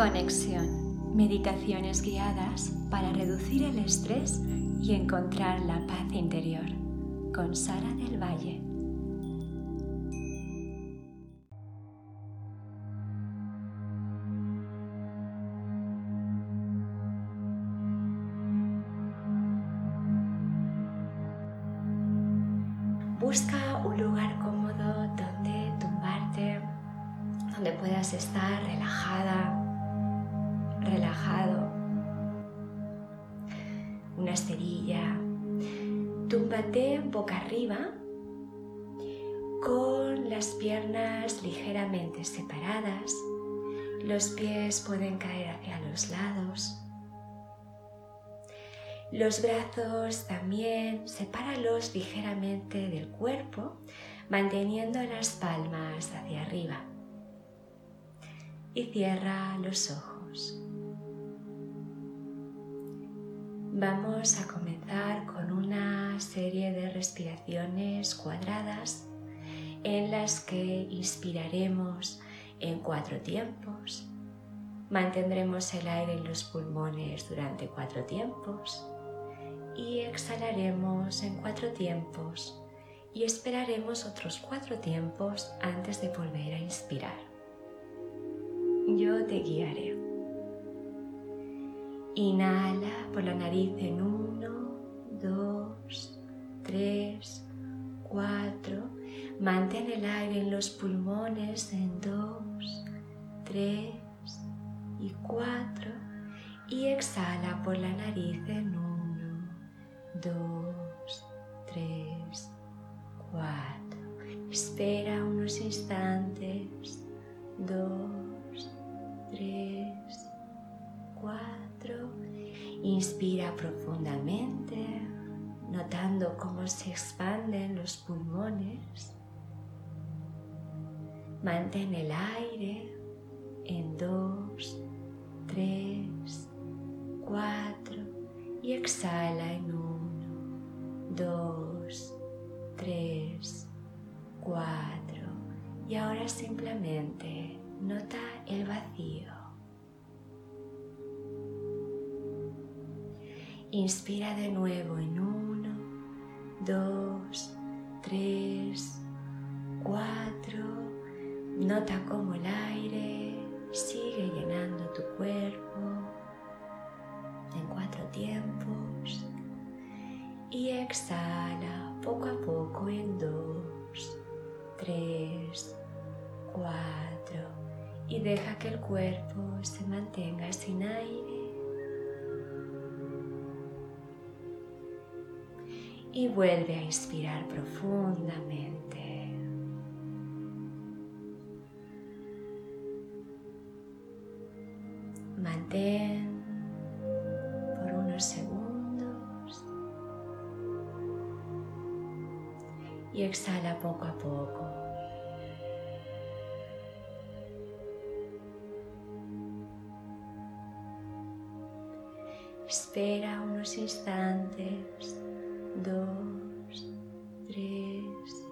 Conexión. Meditaciones guiadas para reducir el estrés y encontrar la paz interior. Con Sara del Valle. Los pies pueden caer hacia los lados. Los brazos también, sepáralos ligeramente del cuerpo, manteniendo las palmas hacia arriba. Y cierra los ojos. Vamos a comenzar con una serie de respiraciones cuadradas en las que inspiraremos en cuatro tiempos, mantendremos el aire en los pulmones durante cuatro tiempos y exhalaremos en cuatro tiempos y esperaremos otros cuatro tiempos antes de volver a inspirar. Yo te guiaré. Inhala por la nariz en uno, dos, tres, cuatro. Mantén el aire en los pulmones en dos, tres y cuatro. Y exhala por la nariz en uno dos, tres, cuatro. Espera unos instantes. Dos, tres, cuatro. Inspira profundamente, notando cómo se expanden los pulmones. Mantén el aire en dos, tres, cuatro y exhala en uno dos, tres, cuatro. Y ahora simplemente nota el vacío. Inspira de nuevo en uno, dos, tres, cuatro. Nota cómo el aire sigue llenando tu cuerpo en cuatro tiempos y exhala poco a poco en dos, tres, cuatro y deja que el cuerpo se mantenga sin aire. Y vuelve a inspirar profundamente. Mantén por unos segundos y exhala poco a poco. Espera unos instantes, dos, tres,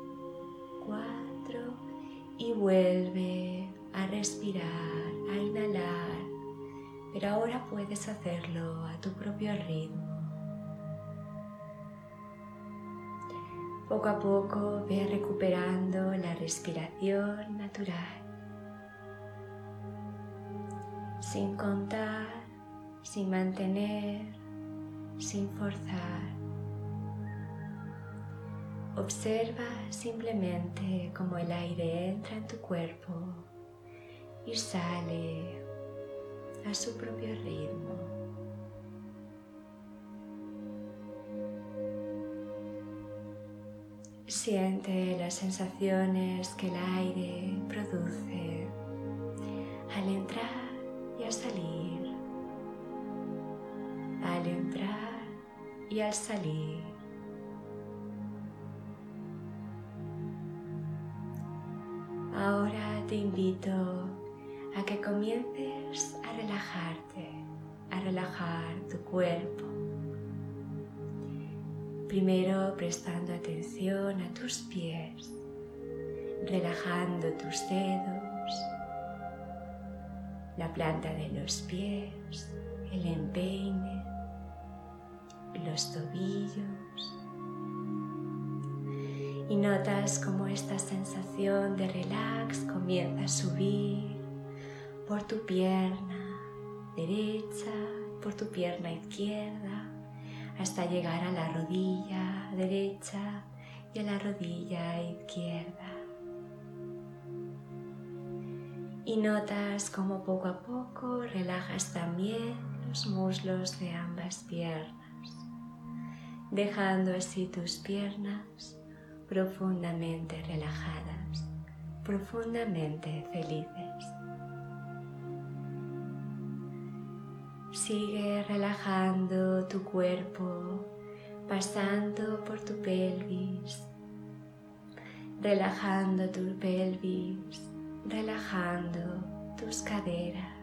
cuatro y vuelve a respirar, a inhalar, pero ahora puedes hacerlo a tu propio ritmo. Poco a poco ve recuperando la respiración natural, sin contar, sin mantener, sin forzar. Observa simplemente cómo el aire entra en tu cuerpo y sale a su propio ritmo. Siente las sensaciones que el aire produce al entrar y al salir, al entrar y al salir. Ahora te invito a que comiences a relajarte, a relajar tu cuerpo Primero prestando atención a tus pies, relajando tus dedos, la planta de los pies, el empeine, los tobillos. Y notas como esta sensación de relax comienza a subir por tu pierna derecha, por tu pierna izquierda, hasta llegar a la rodilla derecha y a la rodilla izquierda. Y notas como poco a poco relajas también los muslos de ambas piernas, dejando así tus piernas profundamente relajadas, profundamente felices. Sigue relajando tu cuerpo, pasando por tu pelvis, relajando tu pelvis, relajando tus caderas.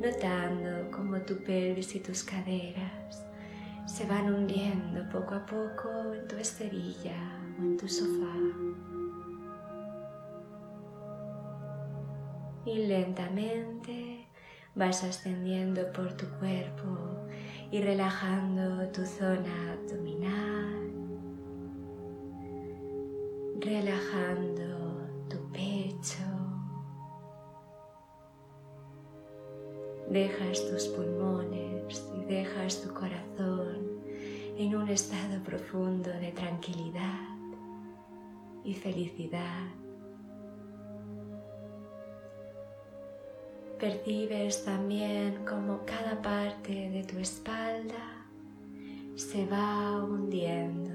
Notando cómo tu pelvis y tus caderas se van hundiendo poco a poco en tu esterilla o en tu sofá. Y lentamente vas ascendiendo por tu cuerpo y relajando tu zona abdominal, relajando tu pecho. Dejas tus pulmones y dejas tu corazón en un estado profundo de tranquilidad y felicidad. Percibes también como cada parte de tu espalda se va hundiendo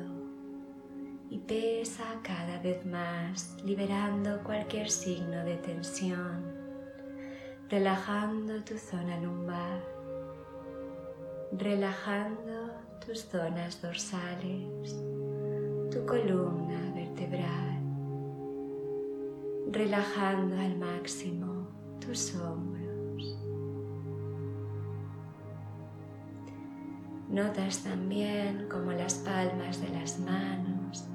y pesa cada vez más, liberando cualquier signo de tensión, relajando tu zona lumbar, relajando tus zonas dorsales, tu columna vertebral, relajando al máximo tus hombros. Notas también como las palmas de las manos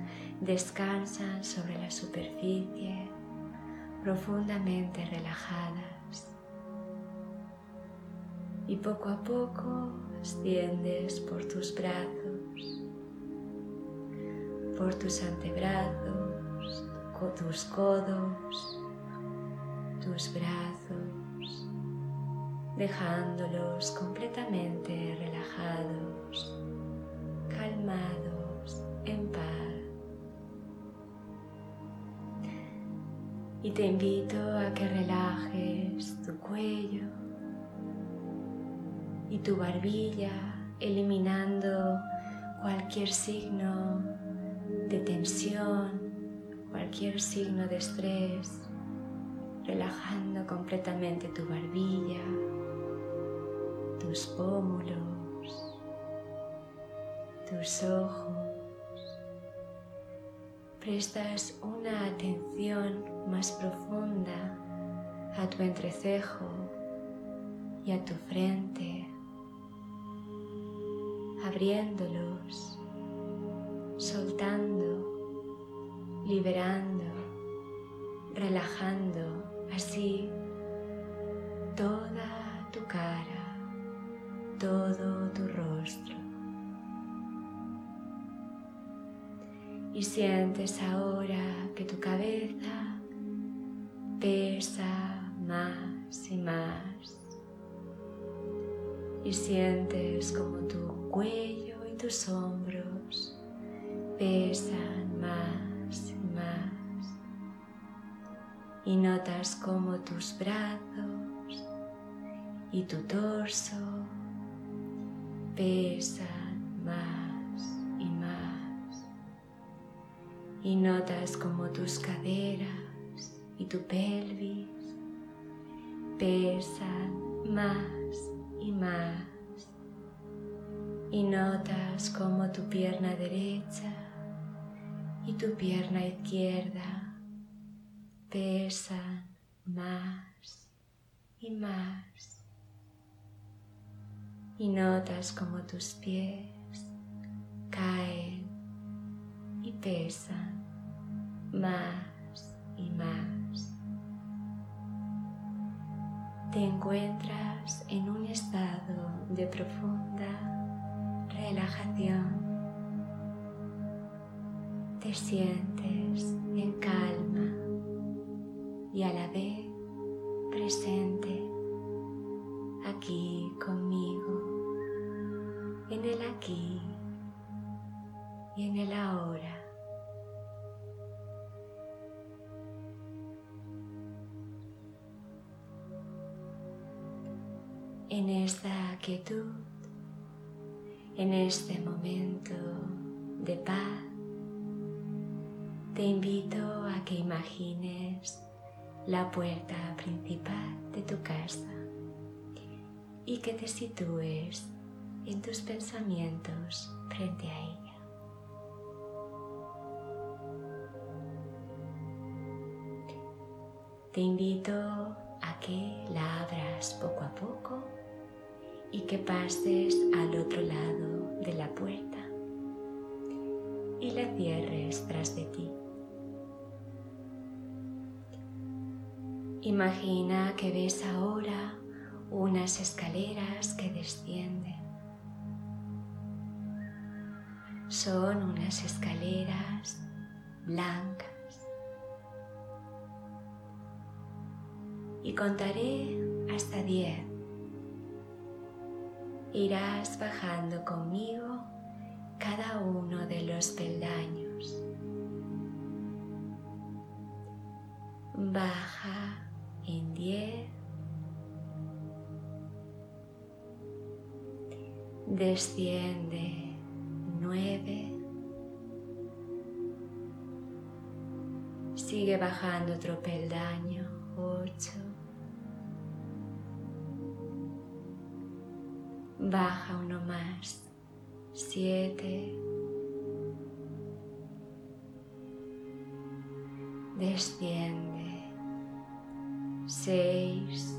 descansan sobre la superficie profundamente relajadas. Y poco a poco extiendes por tus brazos, por tus antebrazos, tus codos, tus brazos, dejándolos completamente relajados, calmados, en paz. Y te invito a que relajes tu cuello y tu barbilla, eliminando cualquier signo de tensión, cualquier signo de estrés, relajando completamente tu barbilla, tus pómulos, tus ojos. Prestas una atención más profunda a tu entrecejo y a tu frente, abriéndolos, soltando, liberando, relajando así toda tu cara, todo tu rostro. Y sientes ahora que tu cabeza pesa más y más. Y sientes como tu cuello y tus hombros pesan más y más. Y notas como tus brazos y tu torso pesan más y más. Y notas como tus caderas y tu pelvis pesan más y más. Y notas como tu pierna derecha y tu pierna izquierda pesan más y más y notas como tus pies caen y pesan más y más. te encuentras en un estado de profunda relajación. Te sientes en calma y a la vez presente aquí conmigo, en el aquí y en el ahora. En esta quietud, en este momento de paz, te invito a que imagines la puerta principal de tu casa y que te sitúes en tus pensamientos frente a ella. Te invito a que la abras poco a poco y que pases al otro lado de la puerta y la cierres tras de ti. Imagina que ves ahora unas escaleras que descienden. Son unas escaleras blancas. Y contaré hasta diez. Irás bajando conmigo cada uno de los peldaños. Baja en 10, desciende 9, sigue bajando otro peldaño baja uno más. 7, desciende. Seis,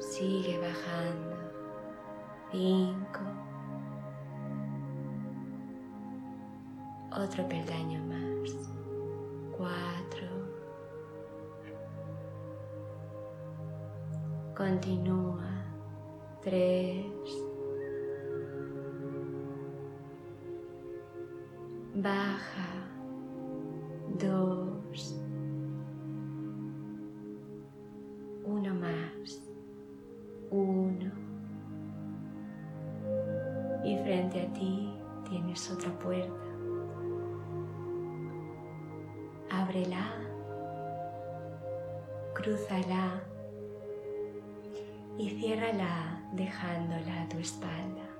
sigue bajando, cinco, otro peldaño más, cuatro, continúa, tres, baja, dos, uno más, uno. Y frente a ti tienes otra puerta. Ábrela, crúzala y ciérrala dejándola a tu espalda.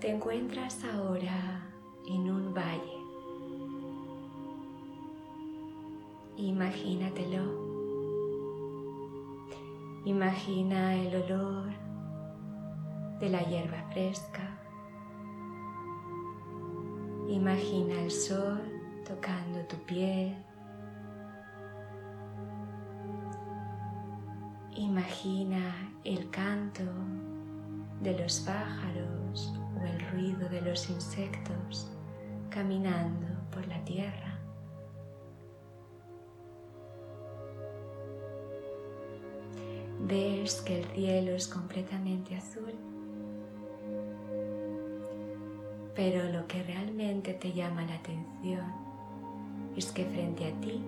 Te encuentras ahora en un valle. Imagínatelo. Imagina el olor de la hierba fresca. Imagina el sol tocando tu piel. Imagina el canto de los pájaros o el ruido de los insectos caminando por la tierra. Ves que el cielo es completamente azul, pero lo que realmente te llama la atención es que frente a ti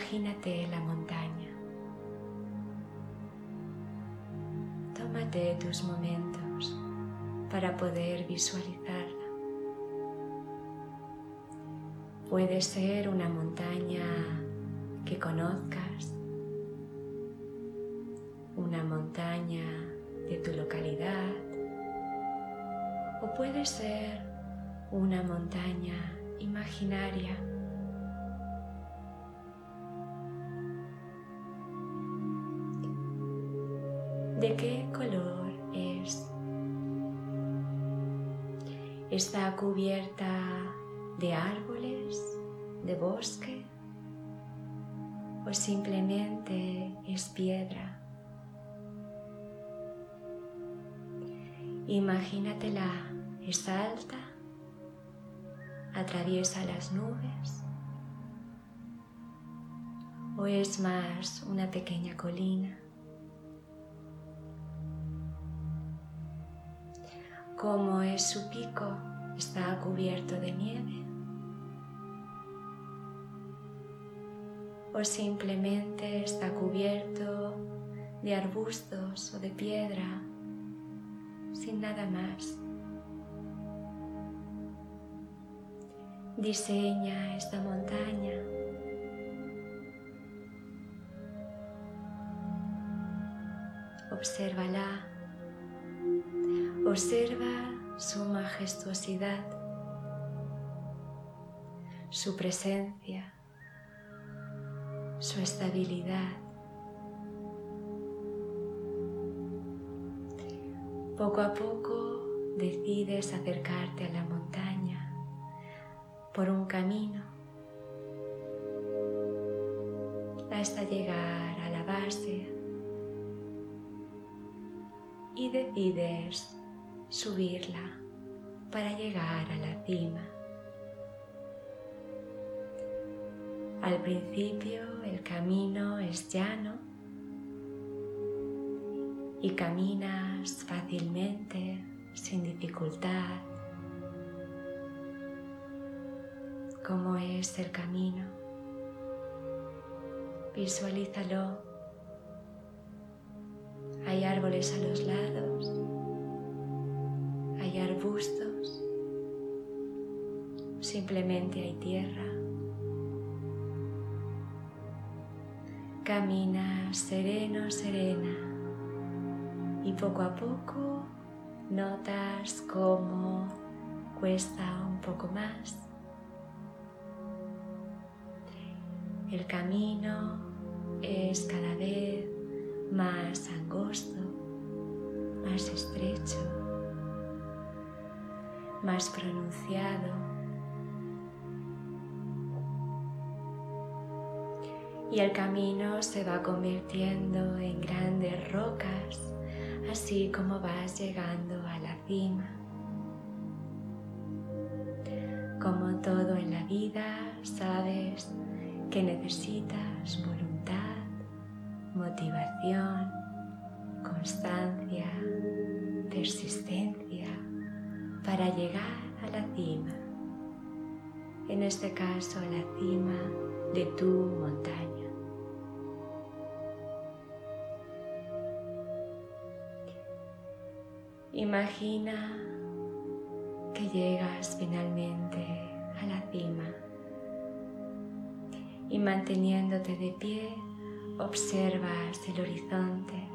Imagínate la montaña. Tómate tus momentos para poder visualizarla. Puede ser una montaña que conozcas, una montaña de tu localidad o puede ser una montaña imaginaria ¿Está cubierta de árboles, de bosque o simplemente es piedra? Imagínatela, es alta, atraviesa las nubes o es más una pequeña colina. Como es su pico, está cubierto de nieve. O simplemente está cubierto de arbustos o de piedra sin nada más. Diseña esta montaña. Obsérvala. Observa su majestuosidad, su presencia, su estabilidad. Poco a poco decides acercarte a la montaña por un camino hasta llegar a la base y decides subirla para llegar a la cima. Al principio el camino es llano y caminas fácilmente, sin dificultad. ¿Cómo es el camino? Visualízalo. Hay árboles a los lados, hay arbustos, simplemente hay tierra. Camina sereno, serena y poco a poco notas cómo cuesta un poco más. El camino es cada vez más angosto, más estrecho, más pronunciado. Y el camino se va convirtiendo en grandes rocas así como vas llegando a la cima. Como todo en la vida, sabes que necesitas voluntad, motivación, constancia, persistencia para llegar a la cima. En este caso, a la cima de tu montaña. Imagina que llegas finalmente a la cima y manteniéndote de pie observas el horizonte.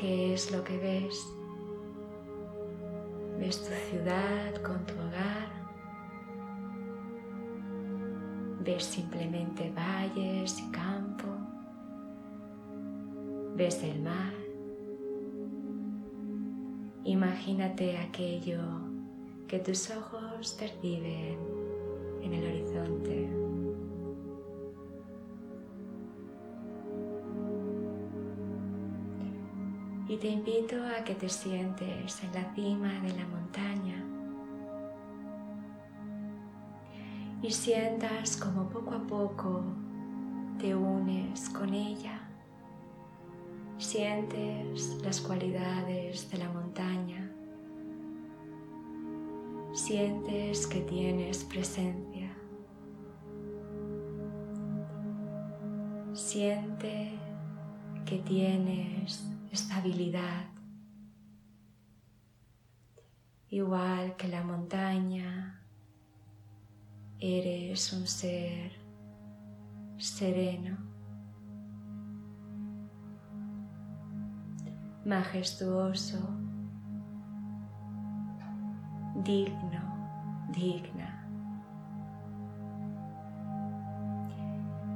¿Qué es lo que ves? ¿Ves tu ciudad con tu hogar? ¿Ves simplemente valles y campos? ves el mar. Imagínate aquello que tus ojos perciben en el horizonte. Y te invito a que te sientes en la cima de la montaña y sientas como poco a poco te unes con ella Sientes las cualidades de la montaña. Sientes que tienes presencia. Siente que tienes estabilidad. Igual que la montaña, eres un ser sereno majestuoso, digno, digna.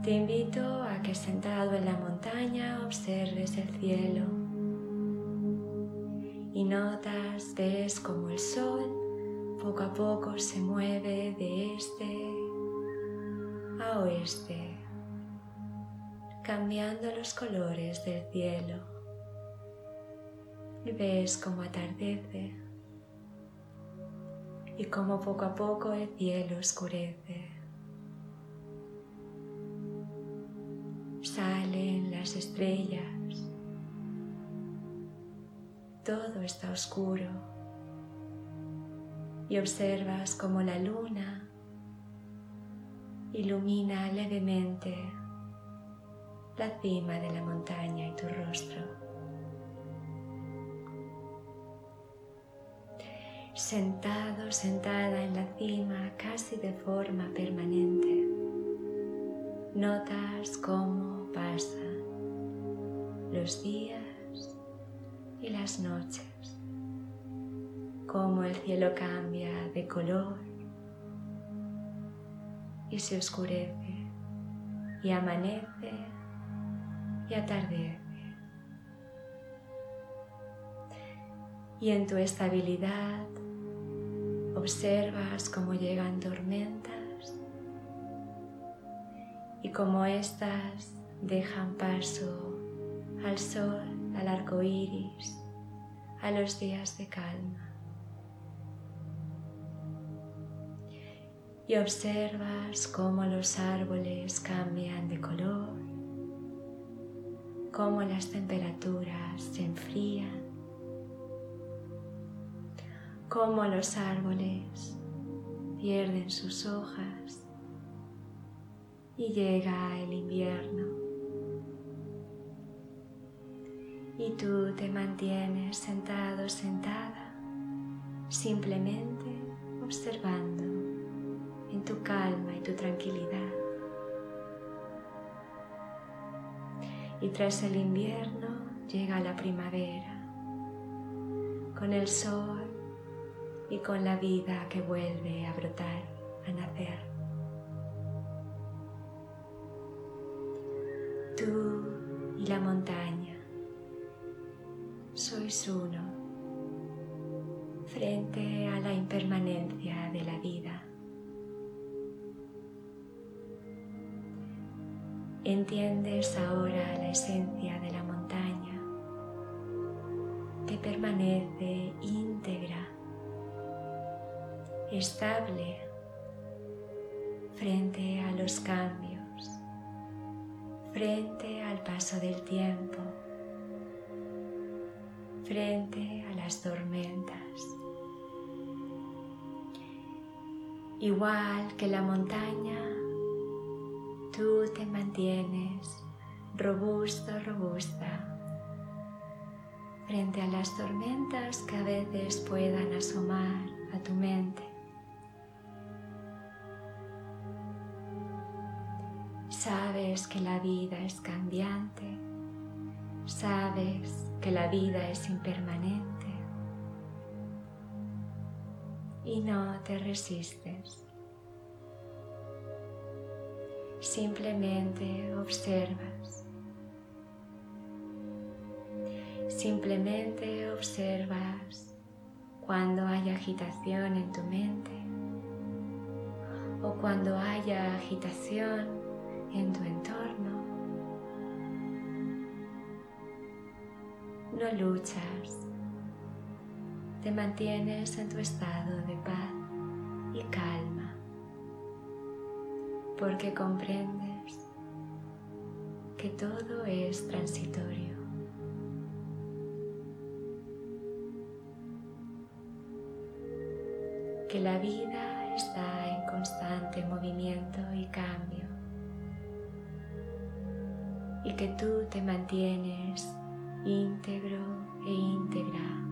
Te invito a que sentado en la montaña observes el cielo y notas, ves como el sol poco a poco se mueve de este a oeste, cambiando los colores del cielo y ves cómo atardece y cómo poco a poco el cielo oscurece. Salen las estrellas, todo está oscuro y observas como la luna ilumina levemente la cima de la montaña y tu rostro. sentado, sentada en la cima casi de forma permanente. Notas cómo pasan los días y las noches, cómo el cielo cambia de color y se oscurece y amanece y atardece. Y en tu estabilidad Observas cómo llegan tormentas y cómo éstas dejan paso al sol, al arco iris, a los días de calma. Y observas cómo los árboles cambian de color, cómo las temperaturas se enfrían cómo los árboles pierden sus hojas y llega el invierno. Y tú te mantienes sentado, sentada, simplemente observando en tu calma y tu tranquilidad. Y tras el invierno llega la primavera, con el sol y con la vida que vuelve a brotar, a nacer. Tú y la montaña sois uno frente a la impermanencia de la vida. Entiendes ahora la esencia de la montaña que permanece íntegra estable frente a los cambios, frente al paso del tiempo, frente a las tormentas. Igual que la montaña, tú te mantienes robusto, robusta frente a las tormentas que a veces puedan asomar a tu mente. Sabes que la vida es cambiante, sabes que la vida es impermanente y no te resistes. Simplemente observas. Simplemente observas cuando hay agitación en tu mente o cuando haya agitación en tu entorno. No luchas, te mantienes en tu estado de paz y calma, porque comprendes que todo es transitorio. Que la vida está en constante movimiento y cambio y que tú te mantienes íntegro e íntegra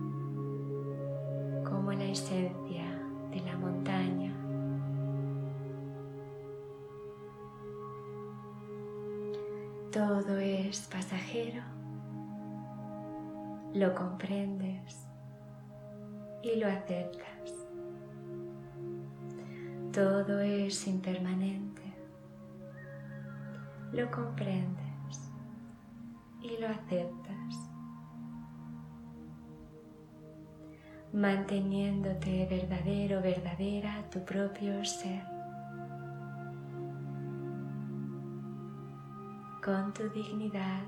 como la esencia de la montaña. Todo es pasajero, lo comprendes y lo aceptas. Todo es impermanente, lo comprendes y lo aceptas, manteniéndote verdadero, verdadera tu propio ser, con tu dignidad,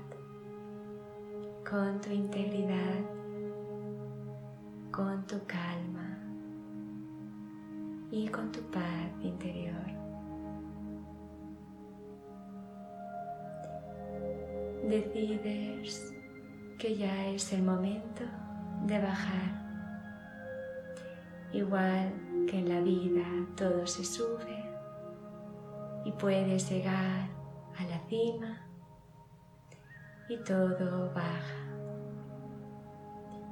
con tu integridad con tu calma y con tu paz interior. Decides que ya es el momento de bajar. Igual que en la vida todo se sube y puedes llegar a la cima y todo baja.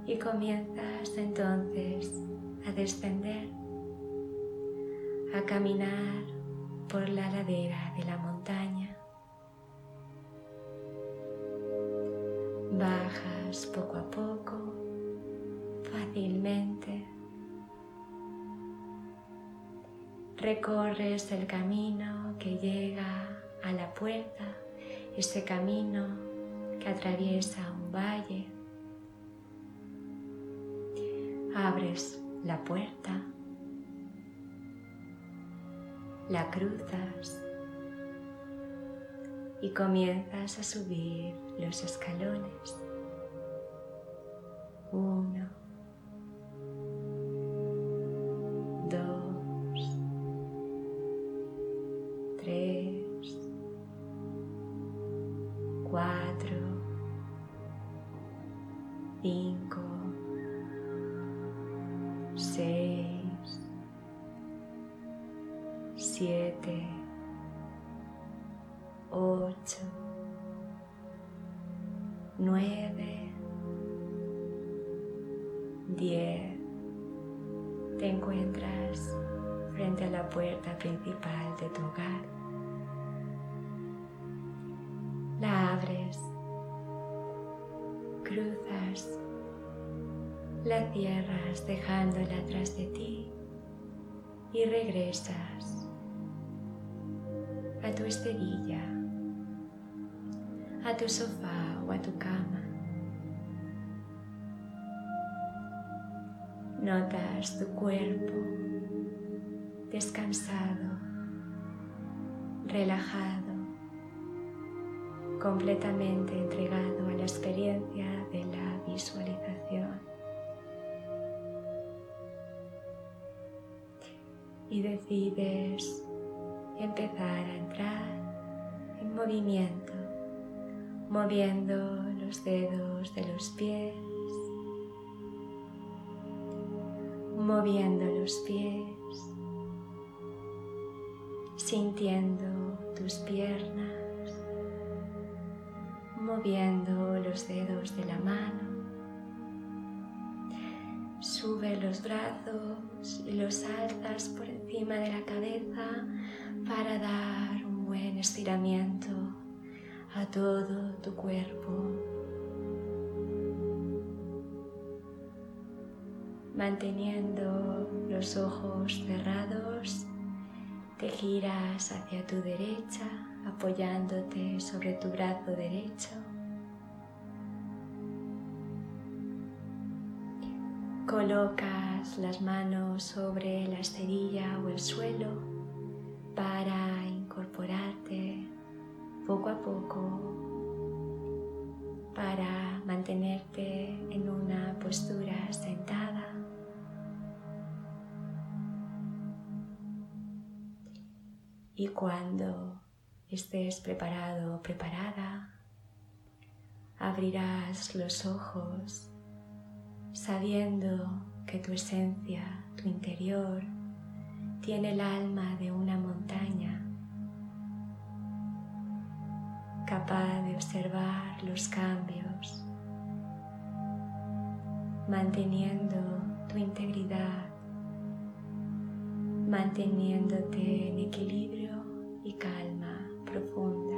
Y comienzas entonces a descender, a caminar por la ladera de la montaña. Bajas poco a poco, fácilmente. Recorres el camino que llega a la puerta, ese camino que atraviesa un valle. Abres la puerta, la cruzas y comienzas a subir los escalones. Cruzas, la cierras dejándola atrás de ti y regresas a tu esterilla, a tu sofá o a tu cama. Notas tu cuerpo descansado, relajado, completamente entregado la experiencia de la visualización. Y decides empezar a entrar en movimiento, moviendo los dedos de los pies, moviendo los pies, sintiendo tus piernas, moviendo los dedos de la mano. Sube los brazos y los alzas por encima de la cabeza para dar un buen estiramiento a todo tu cuerpo. Manteniendo los ojos cerrados, te giras hacia tu derecha, apoyándote sobre tu brazo derecho. Colocas las manos sobre la esterilla o el suelo para incorporarte poco a poco, para mantenerte en una postura sentada. Y cuando estés preparado o preparada, abrirás los ojos sabiendo que tu esencia, tu interior, tiene el alma de una montaña, capaz de observar los cambios, manteniendo tu integridad, manteniéndote en equilibrio y calma profunda.